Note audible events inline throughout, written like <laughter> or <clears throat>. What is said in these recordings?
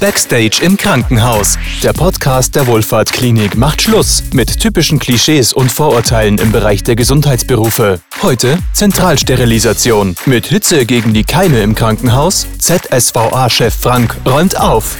Backstage im Krankenhaus. Der Podcast der Wohlfahrtklinik macht Schluss mit typischen Klischees und Vorurteilen im Bereich der Gesundheitsberufe. Heute Zentralsterilisation. Mit Hitze gegen die Keime im Krankenhaus. ZSVA-Chef Frank räumt auf.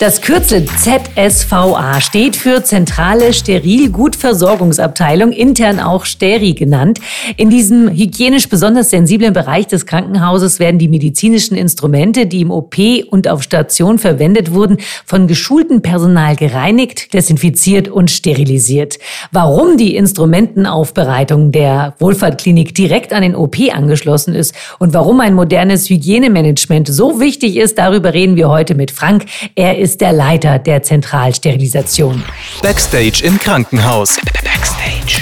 Das Kürzel ZSVA steht für Zentrale Sterilgutversorgungsabteilung, intern auch Steri genannt. In diesem hygienisch besonders sensiblen Bereich des Krankenhauses werden die medizinischen Instrumente, die im OP und auf Station verwendet wurden, von geschultem Personal gereinigt, desinfiziert und sterilisiert. Warum die Instrumentenaufbereitung der Wohlfahrtklinik direkt an den OP angeschlossen ist und warum ein modernes Hygienemanagement so wichtig ist, darüber reden wir heute mit Frank. Er ist ist der Leiter der Zentralsterilisation. Backstage im Krankenhaus. Backstage.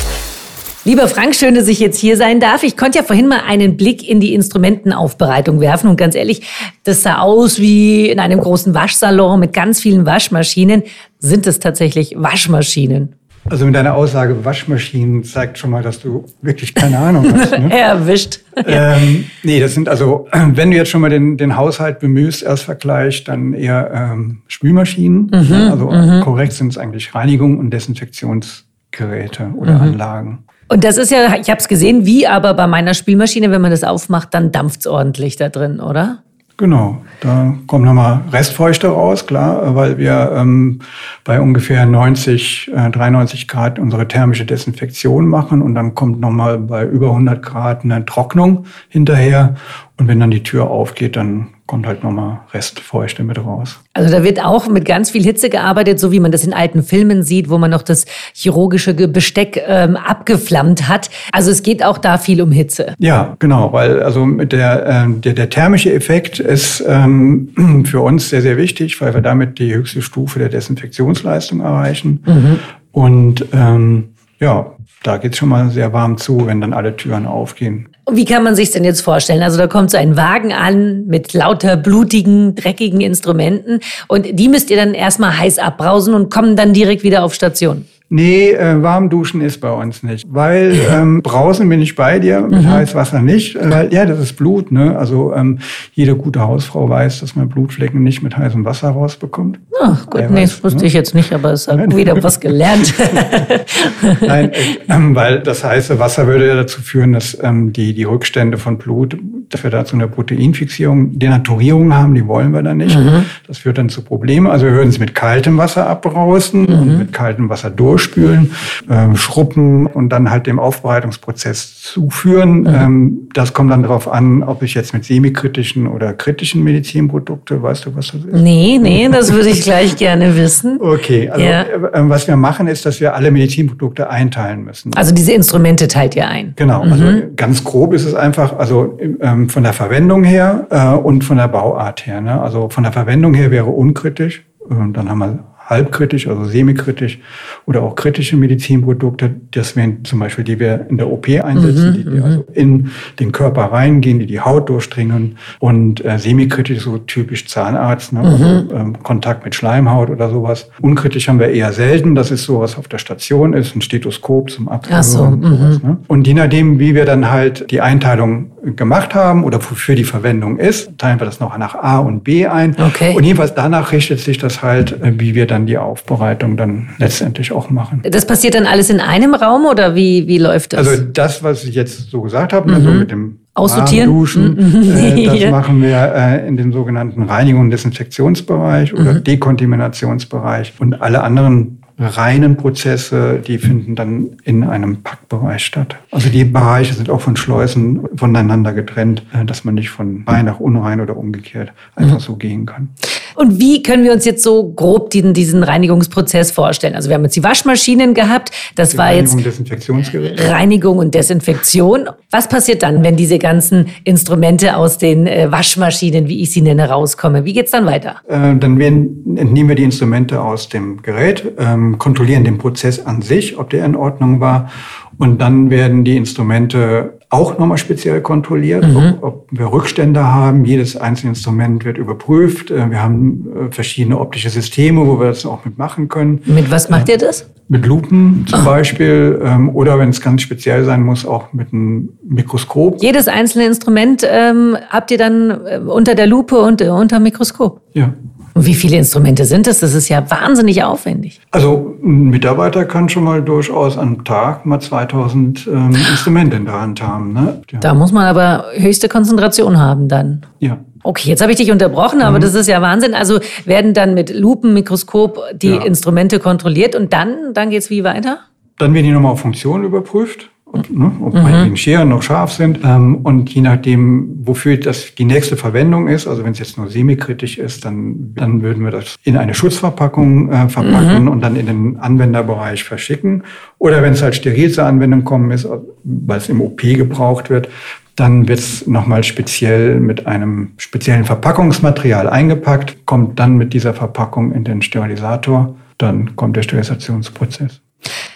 Lieber Frank, schön, dass ich jetzt hier sein darf. Ich konnte ja vorhin mal einen Blick in die Instrumentenaufbereitung werfen und ganz ehrlich, das sah aus wie in einem großen Waschsalon mit ganz vielen Waschmaschinen. Sind es tatsächlich Waschmaschinen? Also mit deiner Aussage Waschmaschinen zeigt schon mal, dass du wirklich keine Ahnung hast. <laughs> Ne? Erwischt. Ähm, nee, das sind also, <clears throat> wenn du jetzt schon mal den, den Haushalt bemühst, erst Vergleich, dann eher ähm, Spülmaschinen. Mhm, also mhm. korrekt sind es eigentlich Reinigung und Desinfektionsgeräte oder mhm. Anlagen. Und das ist ja, ich habe es gesehen, wie aber bei meiner Spülmaschine, wenn man das aufmacht, dann dampft es ordentlich da drin, oder? Genau, da kommt nochmal Restfeuchte raus, klar, weil wir ähm, bei ungefähr 90, äh, 93 Grad unsere thermische Desinfektion machen und dann kommt nochmal bei über 100 Grad eine Trocknung hinterher. Und wenn dann die Tür aufgeht, dann kommt halt nochmal Restfeuchte mit raus. Also da wird auch mit ganz viel Hitze gearbeitet, so wie man das in alten Filmen sieht, wo man noch das chirurgische Besteck ähm, abgeflammt hat. Also es geht auch da viel um Hitze. Ja, genau, weil also mit der, äh, der, der thermische Effekt ist ähm, <clears throat> für uns sehr, sehr wichtig, weil wir damit die höchste Stufe der Desinfektionsleistung erreichen. Mhm. Und ähm, ja, da geht es schon mal sehr warm zu, wenn dann alle Türen aufgehen. Wie kann man sich denn jetzt vorstellen? Also da kommt so ein Wagen an mit lauter blutigen, dreckigen Instrumenten und die müsst ihr dann erstmal heiß abbrausen und kommen dann direkt wieder auf Station. Nee, äh, warm duschen ist bei uns nicht. Weil ähm, brausen bin ich bei dir, mit mhm. Heißwasser nicht. Äh, weil, ja, das ist Blut. Ne? Also ähm, jede gute Hausfrau weiß, dass man Blutflecken nicht mit heißem Wasser rausbekommt. Ach gut, nee, weiß, das wusste ne? ich jetzt nicht, aber es hat wieder was gelernt. <laughs> <laughs> Nein, äh, weil das heiße Wasser würde ja dazu führen, dass ähm, die, die Rückstände von Blut, dass wir dazu eine Proteinfixierung, Denaturierung haben, die wollen wir dann nicht. Mhm. Das führt dann zu Problemen. Also wir würden es mit kaltem Wasser abbrausen mhm. und mit kaltem Wasser durch durchspülen, äh, schruppen und dann halt dem Aufbereitungsprozess zuführen. Mhm. Ähm, das kommt dann darauf an, ob ich jetzt mit semikritischen oder kritischen Medizinprodukte, weißt du, was das ist? Nee, nee, das würde ich gleich gerne wissen. Okay, also ja. äh, was wir machen, ist, dass wir alle Medizinprodukte einteilen müssen. Also diese Instrumente teilt ihr ein? Genau, also mhm. also ganz grob ist es einfach, also ähm, von der Verwendung her äh, und von der Bauart her. Ne? Also von der Verwendung her wäre unkritisch. Und dann haben wir halbkritisch, also semikritisch oder auch kritische Medizinprodukte. Das wären zum Beispiel, die wir in der OP einsetzen, mhm, die, die mhm. also in den Körper reingehen, die die Haut durchdringen und äh, semikritisch so typisch Zahnarzt, ne? also, mhm. ähm, Kontakt mit Schleimhaut oder sowas. Unkritisch haben wir eher selten. Das ist so, was auf der Station ist, ein Stethoskop zum Abhören. So, und, sowas, mhm. ne? und je nachdem, wie wir dann halt die Einteilung gemacht haben oder wofür die Verwendung ist, teilen wir das noch nach A und B ein. Okay. Und jedenfalls danach richtet sich das halt, äh, wie wir dann die Aufbereitung dann letztendlich auch machen. Das passiert dann alles in einem Raum oder wie, wie läuft das? Also das, was ich jetzt so gesagt habe, also mhm. also mit dem Aussortieren? Duschen, mhm. äh, <laughs> das machen wir äh, in dem sogenannten Reinigung- und Desinfektionsbereich oder mhm. Dekontaminationsbereich und alle anderen reinen Prozesse, die finden dann in einem Packbereich statt. Also die Bereiche sind auch von Schleusen voneinander getrennt, äh, dass man nicht von rein nach unrein oder umgekehrt einfach mhm. so gehen kann. Und wie können wir uns jetzt so grob diesen, diesen Reinigungsprozess vorstellen? Also wir haben jetzt die Waschmaschinen gehabt, das die war Reinigung, jetzt Reinigung und Desinfektion. Was passiert dann, wenn diese ganzen Instrumente aus den äh, Waschmaschinen, wie ich sie nenne, rauskommen? Wie geht's dann weiter? Äh, dann werden, entnehmen wir die Instrumente aus dem Gerät, ähm, kontrollieren den Prozess an sich, ob der in Ordnung war. Und dann werden die Instrumente auch nochmal speziell kontrolliert, mhm. ob, ob, wir Rückstände haben. Jedes einzelne Instrument wird überprüft. Äh, wir haben äh, verschiedene optische Systeme, wo wir das auch mitmachen können. Mit was macht ihr das? Mit Lupen zum. Beispiel ähm, oder wenn es ganz speziell sein muss, auch mit einem Mikroskop. Jedes einzelne Instrument ähm, habt ihr dann äh, unter der Lupe und äh, unter dem Mikroskop? Ja. Und wie viele Instrumente sind das? Das ist ja wahnsinnig aufwendig. Also ein Mitarbeiter kann schon mal durchaus am Tag mal 2000 ähm, Instrumente in der Hand haben. Ne? Ja. Da muss man aber höchste Konzentration haben dann. Ja. Okay, jetzt habe ich dich unterbrochen, aber mhm. das ist ja Wahnsinn. Also werden dann mit Lupen, Mikroskop die ja. Instrumente kontrolliert und dann, dann geht es wie weiter? Dann werden die nochmal auf Funktion überprüft und, ne, ob mhm. meinetwegen Scheren noch scharf sind. Ähm, und je nachdem, wofür das die nächste Verwendung ist, also wenn es jetzt nur semikritisch ist, dann, dann würden wir das in eine Schutzverpackung äh, verpacken mhm. und dann in den Anwenderbereich verschicken. Oder wenn es halt steril zur Anwendung kommen ist, weil es im OP gebraucht wird, dann wird es nochmal speziell mit einem speziellen Verpackungsmaterial eingepackt, kommt dann mit dieser Verpackung in den Sterilisator, dann kommt der Sterilisationsprozess.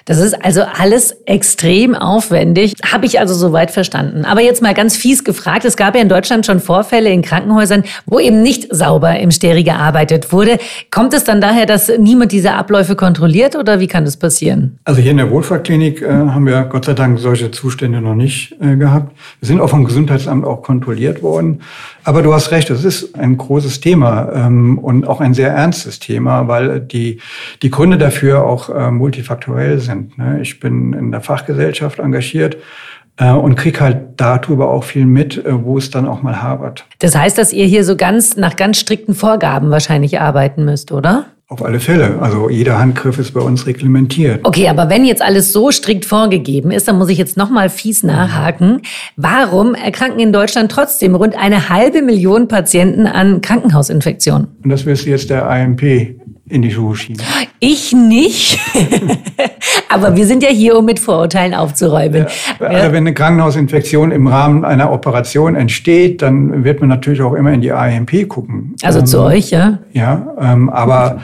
Das ist also alles extrem aufwendig, habe ich also soweit verstanden. Aber jetzt mal ganz fies gefragt, es gab ja in Deutschland schon Vorfälle in Krankenhäusern, wo eben nicht sauber im Steri gearbeitet wurde. Kommt es dann daher, dass niemand diese Abläufe kontrolliert oder wie kann das passieren? Also hier in der Wohlfahrtklinik äh, haben wir Gott sei Dank solche Zustände noch nicht äh, gehabt. Wir sind auch vom Gesundheitsamt auch kontrolliert worden. Aber du hast recht, es ist ein großes Thema ähm, und auch ein sehr ernstes Thema, weil die, die Gründe dafür auch äh, multifaktoriell sind. Ne? Ich bin in der Fachgesellschaft engagiert äh, und krieg halt darüber auch viel mit, äh, wo es dann auch mal habert. Das heißt, dass ihr hier so ganz nach ganz strikten Vorgaben wahrscheinlich arbeiten müsst, oder? Auf alle Fälle. Also jeder Handgriff ist bei uns reglementiert. Okay, aber wenn jetzt alles so strikt vorgegeben ist, dann muss ich jetzt nochmal fies nachhaken. Warum erkranken in Deutschland trotzdem rund eine halbe Million Patienten an Krankenhausinfektionen? Und das wirst du jetzt der AMP in die Schuhe schieben. Ich nicht. <laughs> aber wir sind ja hier, um mit Vorurteilen aufzuräumen. Ja, also wenn eine Krankenhausinfektion im Rahmen einer Operation entsteht, dann wird man natürlich auch immer in die AMP gucken. Also ähm, zu euch, ja? Ja, ähm, aber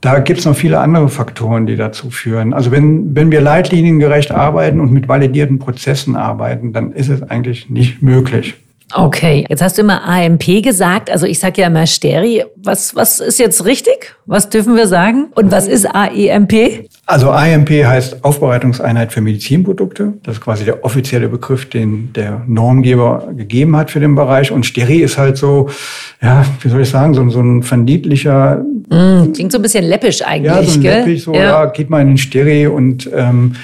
da gibt es noch viele andere Faktoren, die dazu führen. Also wenn, wenn wir leitliniengerecht arbeiten und mit validierten Prozessen arbeiten, dann ist es eigentlich nicht möglich. Okay, jetzt hast du immer AMP gesagt, also ich sage ja immer Steri. Was, was ist jetzt richtig? Was dürfen wir sagen? Und was ist AEMP? Also AMP heißt Aufbereitungseinheit für Medizinprodukte. Das ist quasi der offizielle Begriff, den der Normgeber gegeben hat für den Bereich. Und Steri ist halt so, ja, wie soll ich sagen, so, so ein verniedlicher... Mm, klingt so ein bisschen läppisch eigentlich, Ja, so ein gell? läppig, so, ja. ja, geht mal in den Steri und... Ähm,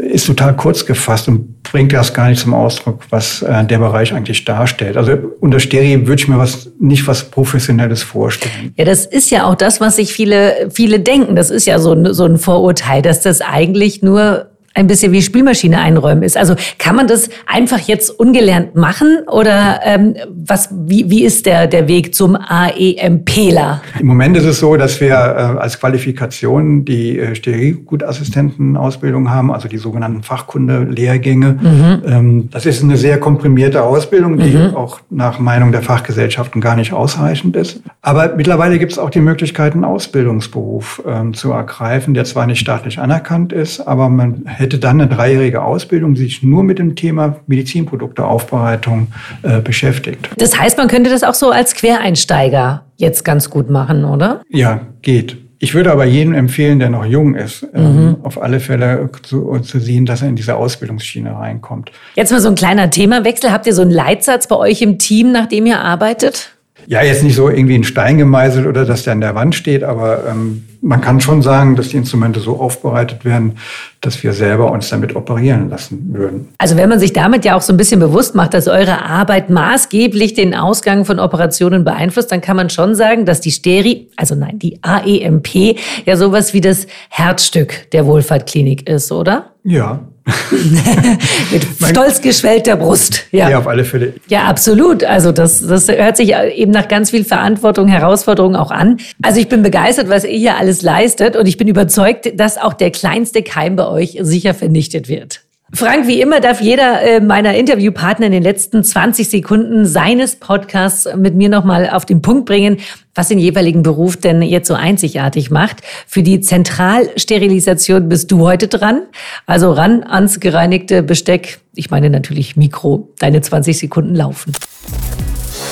ist total kurz gefasst und bringt das gar nicht zum Ausdruck, was äh, der Bereich eigentlich darstellt. Also unter Stereo würde ich mir was nicht was Professionelles vorstellen. Ja, das ist ja auch das, was sich viele, viele denken. Das ist ja so, so ein Vorurteil, dass das eigentlich nur ein bisschen wie Spielmaschine einräumen ist. Also kann man das einfach jetzt ungelernt machen oder ähm, was, wie, wie ist der, der Weg zum AEMPler? Im Moment ist es so, dass wir äh, als Qualifikation die äh, Sterilgutassistentenausbildung haben, also die sogenannten Fachkunde-Lehrgänge. Mhm. Ähm, das ist eine sehr komprimierte Ausbildung, die mhm. auch nach Meinung der Fachgesellschaften gar nicht ausreichend ist. Aber mittlerweile gibt es auch die Möglichkeit, einen Ausbildungsberuf ähm, zu ergreifen, der zwar nicht staatlich anerkannt ist, aber man hätte hätte dann eine dreijährige Ausbildung, die sich nur mit dem Thema Medizinprodukteaufbereitung äh, beschäftigt. Das heißt, man könnte das auch so als Quereinsteiger jetzt ganz gut machen, oder? Ja, geht. Ich würde aber jedem empfehlen, der noch jung ist, ähm, mhm. auf alle Fälle zu, zu, sehen, dass er in diese Ausbildungsschiene reinkommt. Jetzt mal so ein kleiner Themawechsel. Habt ihr so einen Leitsatz bei euch im Team, nach dem ihr arbeitet? Ja, jetzt nicht so irgendwie in Stein gemeißelt oder dass der an der Wand steht, aber ähm, man kann schon sagen, dass die Instrumente so aufbereitet werden, dass wir selber uns damit operieren lassen würden. Also wenn man sich damit ja auch so ein bisschen bewusst macht, dass eure Arbeit maßgeblich den Ausgang von Operationen beeinflusst, dann kann man schon sagen, dass die Steri, also nein, die AEMP ja sowas wie das Herzstück der Wohlfahrtklinik ist, oder? Ja, <laughs> Mit stolz geschwellter Brust. Ja. ja, auf alle Fälle. Ja, absolut. Also das, das hört sich eben nach ganz viel Verantwortung, Herausforderung auch an. Also ich bin begeistert, was ihr hier alles leistet und ich bin überzeugt, dass auch der kleinste Keim bei euch sicher vernichtet wird. Frank, wie immer darf jeder äh, meiner Interviewpartner in den letzten 20 Sekunden seines Podcasts mit mir nochmal auf den Punkt bringen, was den jeweiligen Beruf denn jetzt so einzigartig macht. Für die Zentralsterilisation bist du heute dran. Also ran ans gereinigte Besteck. Ich meine natürlich Mikro. Deine 20 Sekunden laufen.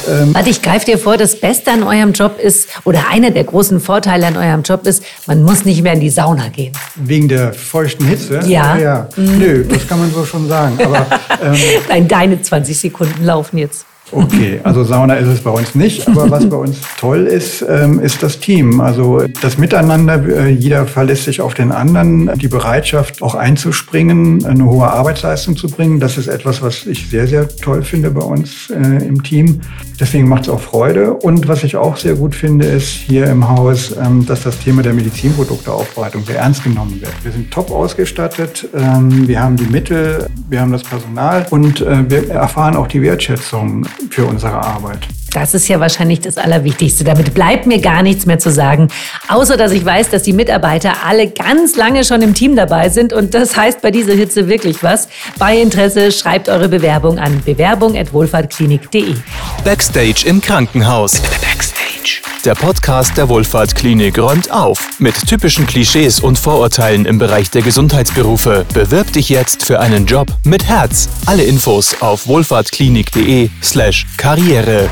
Ähm, Warte, ich greife dir vor, das Beste an eurem Job ist, oder einer der großen Vorteile an eurem Job ist, man muss nicht mehr in die Sauna gehen. Wegen der feuchten Hitze? Ja. ja. Mhm. Nö, das kann man so schon sagen. Aber, <laughs> ähm, Nein, deine 20 Sekunden laufen jetzt. Okay, also Sauna ist es bei uns nicht, aber was bei uns toll ist, ähm, ist das Team. Also das Miteinander, äh, jeder verlässt sich auf den anderen, die Bereitschaft auch einzuspringen, eine hohe Arbeitsleistung zu bringen, das ist etwas, was ich sehr, sehr toll finde bei uns äh, im Team. Deswegen macht es auch Freude. Und was ich auch sehr gut finde, ist hier im Haus, ähm, dass das Thema der Medizinprodukteaufbereitung sehr ernst genommen wird. Wir sind top ausgestattet, ähm, wir haben die Mittel, wir haben das Personal und äh, wir erfahren auch die Wertschätzung für unsere Arbeit. Das ist ja wahrscheinlich das Allerwichtigste. Damit bleibt mir gar nichts mehr zu sagen. Außer, dass ich weiß, dass die Mitarbeiter alle ganz lange schon im Team dabei sind. Und das heißt bei dieser Hitze wirklich was. Bei Interesse schreibt eure Bewerbung an bewerbung.wohlfahrtklinik.de. Backstage im Krankenhaus. Backstage. Der Podcast der Wohlfahrtklinik räumt auf mit typischen Klischees und Vorurteilen im Bereich der Gesundheitsberufe. Bewirb dich jetzt für einen Job mit Herz. Alle Infos auf wohlfahrtklinik.de/slash Karriere.